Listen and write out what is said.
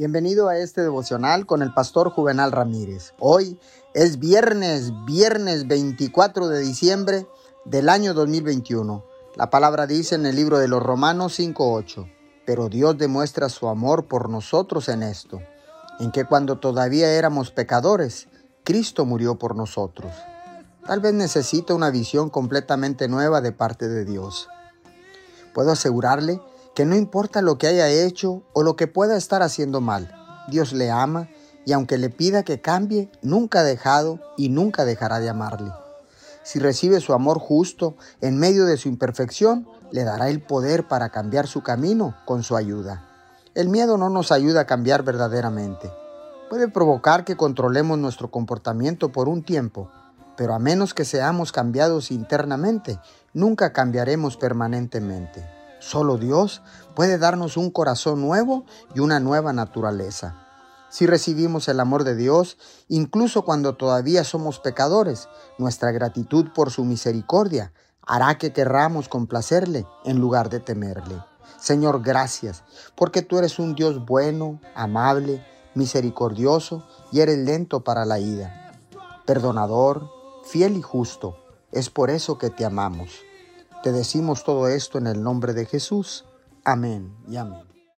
Bienvenido a este devocional con el pastor Juvenal Ramírez. Hoy es viernes, viernes 24 de diciembre del año 2021. La palabra dice en el libro de los Romanos 5.8, pero Dios demuestra su amor por nosotros en esto, en que cuando todavía éramos pecadores, Cristo murió por nosotros. Tal vez necesita una visión completamente nueva de parte de Dios. Puedo asegurarle que no importa lo que haya hecho o lo que pueda estar haciendo mal, Dios le ama y aunque le pida que cambie, nunca ha dejado y nunca dejará de amarle. Si recibe su amor justo en medio de su imperfección, le dará el poder para cambiar su camino con su ayuda. El miedo no nos ayuda a cambiar verdaderamente. Puede provocar que controlemos nuestro comportamiento por un tiempo, pero a menos que seamos cambiados internamente, nunca cambiaremos permanentemente. Solo Dios puede darnos un corazón nuevo y una nueva naturaleza. Si recibimos el amor de Dios, incluso cuando todavía somos pecadores, nuestra gratitud por su misericordia hará que querramos complacerle en lugar de temerle. Señor, gracias, porque tú eres un Dios bueno, amable, misericordioso y eres lento para la ira, perdonador, fiel y justo. Es por eso que te amamos. Te decimos todo esto en el nombre de Jesús. Amén y amén.